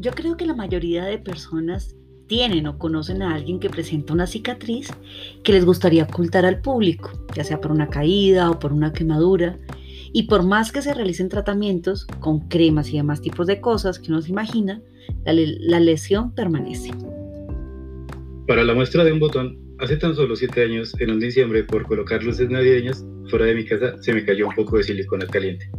yo creo que la mayoría de personas tienen o conocen a alguien que presenta una cicatriz que les gustaría ocultar al público, ya sea por una caída o por una quemadura. Y por más que se realicen tratamientos con cremas y demás tipos de cosas que uno se imagina, la, lesión permanece. Para la muestra de un botón, hace tan solo 7 años, en un diciembre, por colocar luces navideñas fuera de mi casa, se me cayó un poco de silicona caliente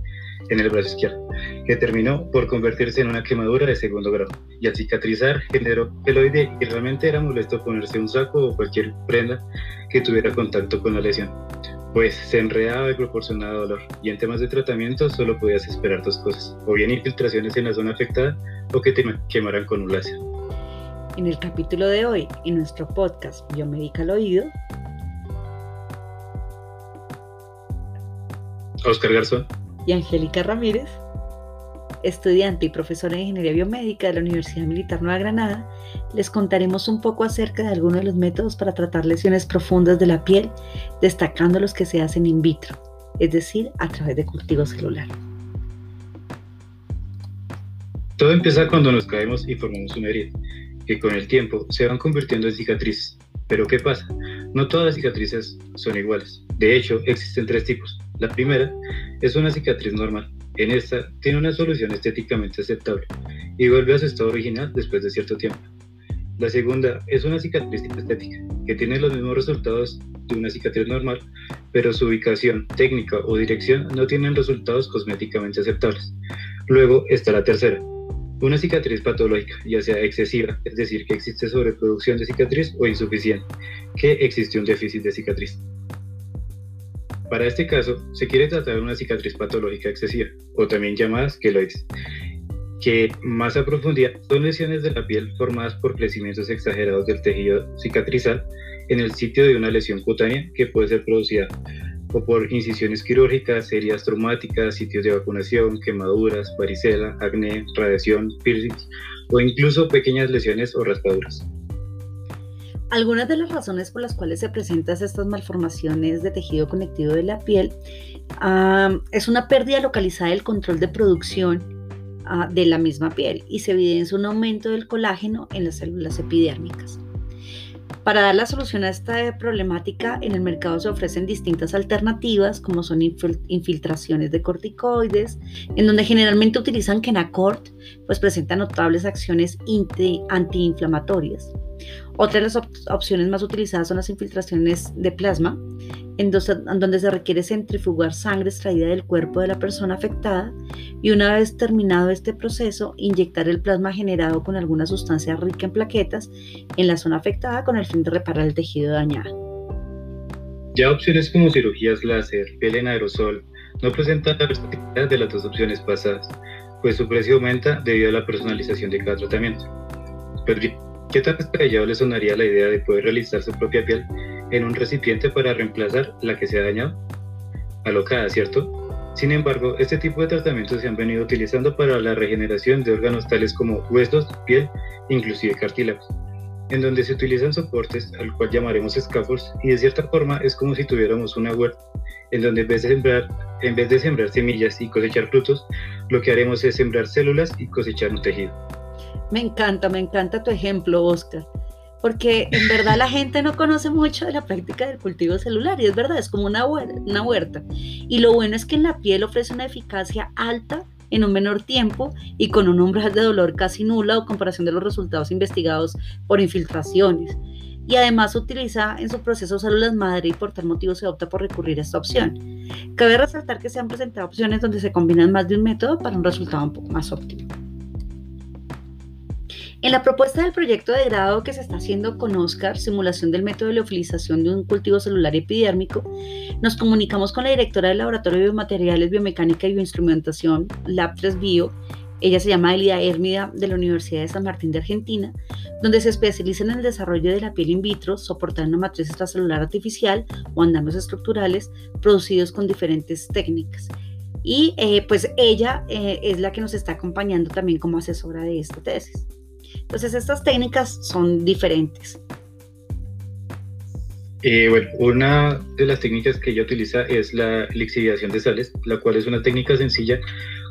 en el brazo izquierdo, que terminó por convertirse en una quemadura de segundo grado. Y al cicatrizar generó peloide y realmente era molesto ponerse un saco o cualquier prenda que tuviera contacto con la lesión, pues se enredaba y proporcionaba dolor. Y en temas de tratamiento solo podías esperar dos cosas, o bien infiltraciones en la zona afectada o que te quemaran con un láser. En el capítulo de hoy, en nuestro podcast Biomédica al Oído, Oscar Garzón y Angélica Ramírez, estudiante y profesora de Ingeniería Biomédica de la Universidad Militar Nueva Granada, les contaremos un poco acerca de algunos de los métodos para tratar lesiones profundas de la piel, destacando los que se hacen in vitro, es decir, a través de cultivo celular. Todo empieza cuando nos caemos y formamos una herida, que con el tiempo se van convirtiendo en cicatrices. Pero ¿qué pasa? No todas las cicatrices son iguales. De hecho, existen tres tipos. La primera es una cicatriz normal. En esta tiene una solución estéticamente aceptable y vuelve a su estado original después de cierto tiempo. La segunda es una cicatriz estética, que tiene los mismos resultados de una cicatriz normal, pero su ubicación, técnica o dirección no tienen resultados cosméticamente aceptables. Luego está la tercera, una cicatriz patológica, ya sea excesiva, es decir, que existe sobreproducción de cicatriz, o insuficiente, que existe un déficit de cicatriz. Para este caso, se quiere tratar una cicatriz patológica excesiva, o también llamadas queloides, que más a profundidad son lesiones de la piel formadas por crecimientos exagerados del tejido cicatrizal en el sitio de una lesión cutánea que puede ser producida o por incisiones quirúrgicas, heridas traumáticas, sitios de vacunación, quemaduras, varicela, acné, radiación, piercings o incluso pequeñas lesiones o raspaduras. Algunas de las razones por las cuales se presentan estas malformaciones de tejido conectivo de la piel es una pérdida localizada del control de producción ah, de la misma piel y se evidencia un aumento del colágeno en las células epidérmicas. Para dar la solución a esta problemática, en el mercado se ofrecen distintas alternativas, como son infiltraciones de corticoides, en donde generalmente utilizan Kenacort, pues presenta notables acciones antiinflamatorias. Otra de las opciones más utilizadas son las infiltraciones de plasma, en, donde se requiere centrifugar sangre extraída del cuerpo de la persona afectada y una vez terminado este proceso, inyectar el plasma generado con alguna sustancia rica en plaquetas en la zona afectada con el fin de reparar el tejido dañado. Ya opciones como cirugías láser, piel en aerosol, no presentan la versatilidad de las dos opciones pasadas, pues su precio aumenta debido a la personalización de cada tratamiento. ¿Qué tan descabellado le sonaría la idea de poder realizar su propia piel en un recipiente para reemplazar la que se ha dañado? Alocada, ¿cierto? Sin embargo, este tipo de tratamientos se han venido utilizando para la regeneración de órganos tales como huesos, piel, inclusive cartílagos, en donde se utilizan soportes al cual llamaremos scaffolds y de cierta forma es como si tuviéramos una huerta, en donde en vez de sembrar, en vez de sembrar semillas y cosechar frutos, lo que haremos es sembrar células y cosechar un tejido. Me encanta, me encanta tu ejemplo, Oscar, porque en verdad la gente no conoce mucho de la práctica del cultivo celular y es verdad, es como una, huerta. Y lo bueno es que en la piel ofrece una eficacia alta en un menor tiempo y con un umbral de dolor casi nula o comparación de los resultados investigados por infiltraciones. Y además utiliza en su proceso células madre y por tal motivo se opta por recurrir a esta opción. Cabe resaltar que se han presentado opciones donde se combinan más de un método para un resultado un poco más óptimo. En la propuesta del proyecto de grado que se está haciendo con Oscar, simulación del método de leofilización de un cultivo celular epidérmico, nos comunicamos con la directora del Laboratorio de Biomateriales, Biomecánica y Bioinstrumentación, Lab 3 Bio. Ella se llama Elida Hermida de la Universidad de San Martín de Argentina, donde se especializa en el desarrollo de la piel in vitro, soportando matriz extracelular artificial o andamios estructurales producidos con diferentes técnicas. Y eh, pues ella eh, es la que nos está acompañando también como asesora de esta tesis. Entonces estas técnicas son diferentes. Eh, bueno, una de las técnicas que ella utiliza es la lixiviación de sales, la cual es una técnica sencilla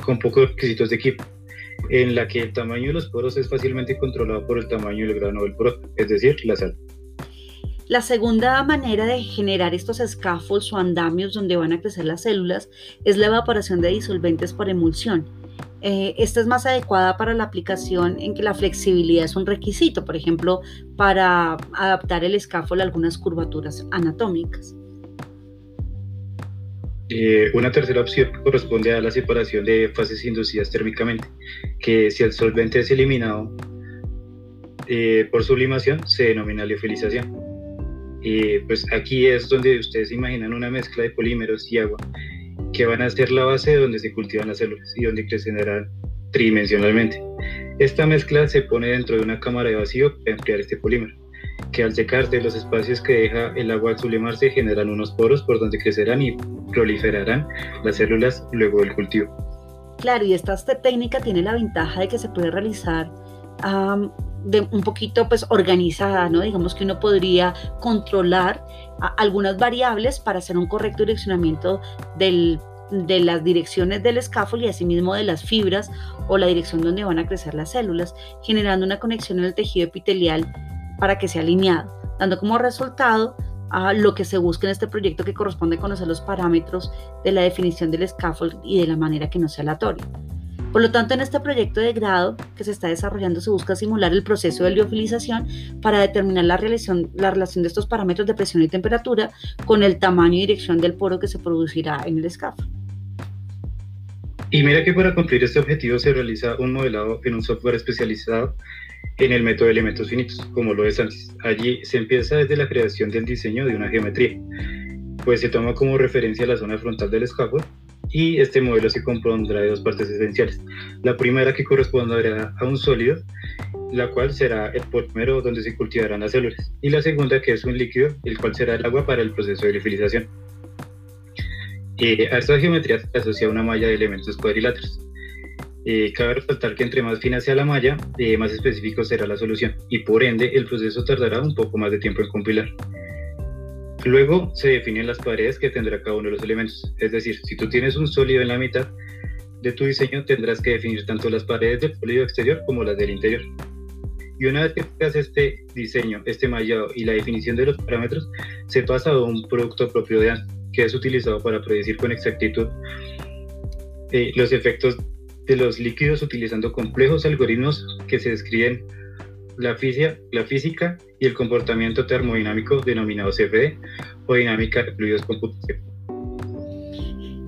con pocos requisitos de equipo. en la que el tamaño de los poros es fácilmente controlado por el tamaño del grano del poro, es decir, la sal. La segunda manera de generar estos scaffolds o andamios donde van a crecer las células es la evaporación de disolventes por emulsión. Eh, esta es más adecuada para la aplicación en que la flexibilidad es un requisito, por ejemplo, para adaptar el scaffold a algunas curvaturas anatómicas. Eh, una tercera opción corresponde a la separación de fases inducidas térmicamente, que si el solvente es eliminado eh, por sublimación se denomina liofilización. pues aquí es donde ustedes imaginan una mezcla de polímeros y agua que van a ser la base de donde se cultivan las células y donde crecerán tridimensionalmente. Esta mezcla se pone dentro de una cámara de vacío para enfriar este polímero que al secarse los espacios que deja el agua al sublimarse generan unos poros por donde crecerán y proliferarán las células luego del cultivo. Claro, y esta técnica tiene la ventaja de que se puede realizar de un poquito pues organizada, ¿no? Digamos que uno podría controlar algunas variables para hacer un correcto direccionamiento del, de las direcciones del scaffold y asimismo de las fibras o la dirección donde van a crecer las células, generando una conexión en el tejido epitelial para que sea alineado, dando como resultado a lo que se busca en este proyecto que corresponde conocer los parámetros de la definición del scaffold y de la manera que no sea aleatoria. Por lo tanto, en este proyecto de grado que se está desarrollando se busca simular el proceso de liofilización para determinar la relación, la relación de estos parámetros de presión y temperatura con el tamaño y dirección del poro que se producirá en el scaffold. Y mira que para cumplir este objetivo se realiza un modelado en un software especializado en el método de elementos finitos, como lo es antes. Allí se empieza desde la creación del diseño de una geometría, pues se toma como referencia la zona frontal del scaffold y este modelo se compondrá de dos partes esenciales. La primera que corresponderá a un sólido, la cual será el polímero donde se cultivarán las células, y la segunda que es un líquido, el cual será el agua para el proceso de liofilización. Eh, a esta geometría se asocia una malla de elementos cuadriláteros, eh, cabe resaltar que entre más fina sea la malla, eh, más específico será la solución y por ende el proceso tardará un poco más de tiempo en compilar. Luego se definen las paredes que tendrá cada uno de los elementos, es decir, si tú tienes un sólido en la mitad de tu diseño tendrás que definir tanto las paredes del sólido exterior como las del interior. Y una vez que tengas este diseño, este mallado y la definición de los parámetros, se pasa a un producto propio de AND, que es utilizado para predecir con exactitud eh, los efectos de los líquidos utilizando complejos algoritmos que se describen la física, la física y el comportamiento termodinámico denominado CFD o dinámica de fluidos computacionales.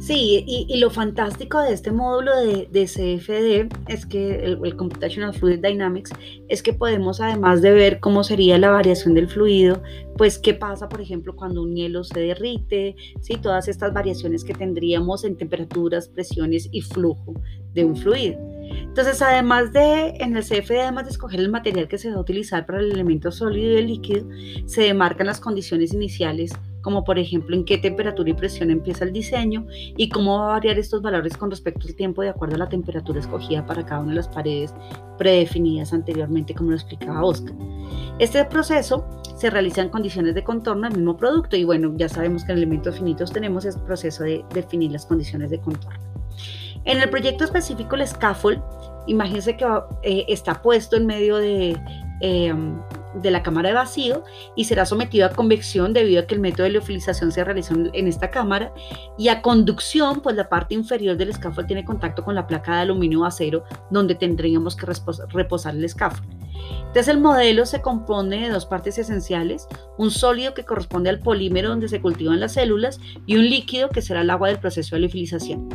Sí, y, lo fantástico de este módulo de, CFD es que el, Computational Fluid Dynamics es que podemos, además de ver cómo sería la variación del fluido, pues qué pasa, por ejemplo, cuando un hielo se derrite, ¿sí? todas estas variaciones que tendríamos en temperaturas, presiones y flujo de un fluido. Entonces, además de, en el CFD, además de escoger el material que se va a utilizar para el elemento sólido y el líquido, se demarcan las condiciones iniciales como por ejemplo en qué temperatura y presión empieza el diseño y cómo va a variar estos valores con respecto al tiempo de acuerdo a la temperatura escogida para cada una de las paredes predefinidas anteriormente, como lo explicaba Oscar. Este proceso se realiza en condiciones de contorno del mismo producto y bueno, ya sabemos que en elementos finitos tenemos el proceso de definir las condiciones de contorno. En el proyecto específico, el scaffold, imagínense que eh, está puesto en medio de... Eh, de la cámara de vacío y será sometido a convección debido a que el método de liofilización se realizó en esta cámara y a conducción, pues la parte inferior del scaffold tiene contacto con la placa de aluminio o acero donde tendríamos que reposar el scaffold. Entonces el modelo se compone de dos partes esenciales, un sólido que corresponde al polímero donde se cultivan las células y un líquido que será el agua del proceso de liofilización.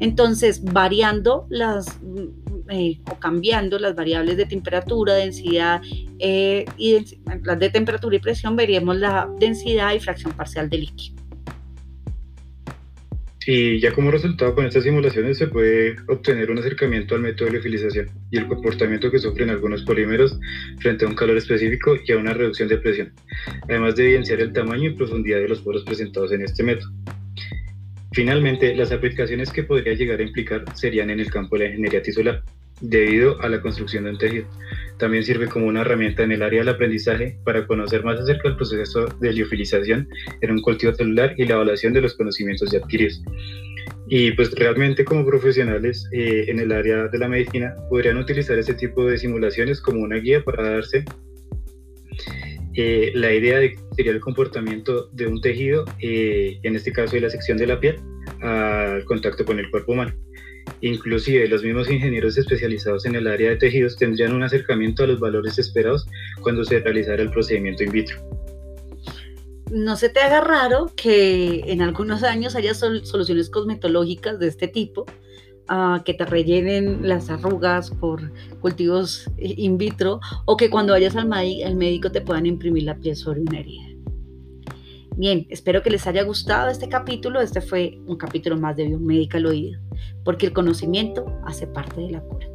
Entonces, variando las eh, o cambiando las variables de temperatura, densidad eh, y las de temperatura y presión, veríamos la densidad y fracción parcial del líquido. Y ya como resultado con estas simulaciones se puede obtener un acercamiento al método de liofilización y el comportamiento que sufren algunos polímeros frente a un calor específico y a una reducción de presión, además de evidenciar el tamaño y profundidad de los poros presentados en este método. Finalmente, las aplicaciones que podría llegar a implicar serían en el campo de la ingeniería tisular, debido a la construcción de un tejido. También sirve como una herramienta en el área del aprendizaje para conocer más acerca del proceso de liofilización en un cultivo celular y la evaluación de los conocimientos ya adquiridos. Y pues realmente como profesionales eh, en el área de la medicina podrían utilizar ese tipo de simulaciones como una guía para darse eh, la idea de sería el comportamiento de un tejido, eh, en este caso de la sección de la piel, al contacto con el cuerpo humano. Inclusive los mismos ingenieros especializados en el área de tejidos tendrían un acercamiento a los valores esperados cuando se realizara el procedimiento in vitro. No se te haga raro que en algunos años haya soluciones cosmetológicas de este tipo, que te rellenen las arrugas por cultivos in vitro o que cuando vayas al, médico te puedan imprimir la piel sobre una herida. Bien, espero que les haya gustado este capítulo. Este fue un capítulo más de Biomédica al Oído, porque el conocimiento hace parte de la cura.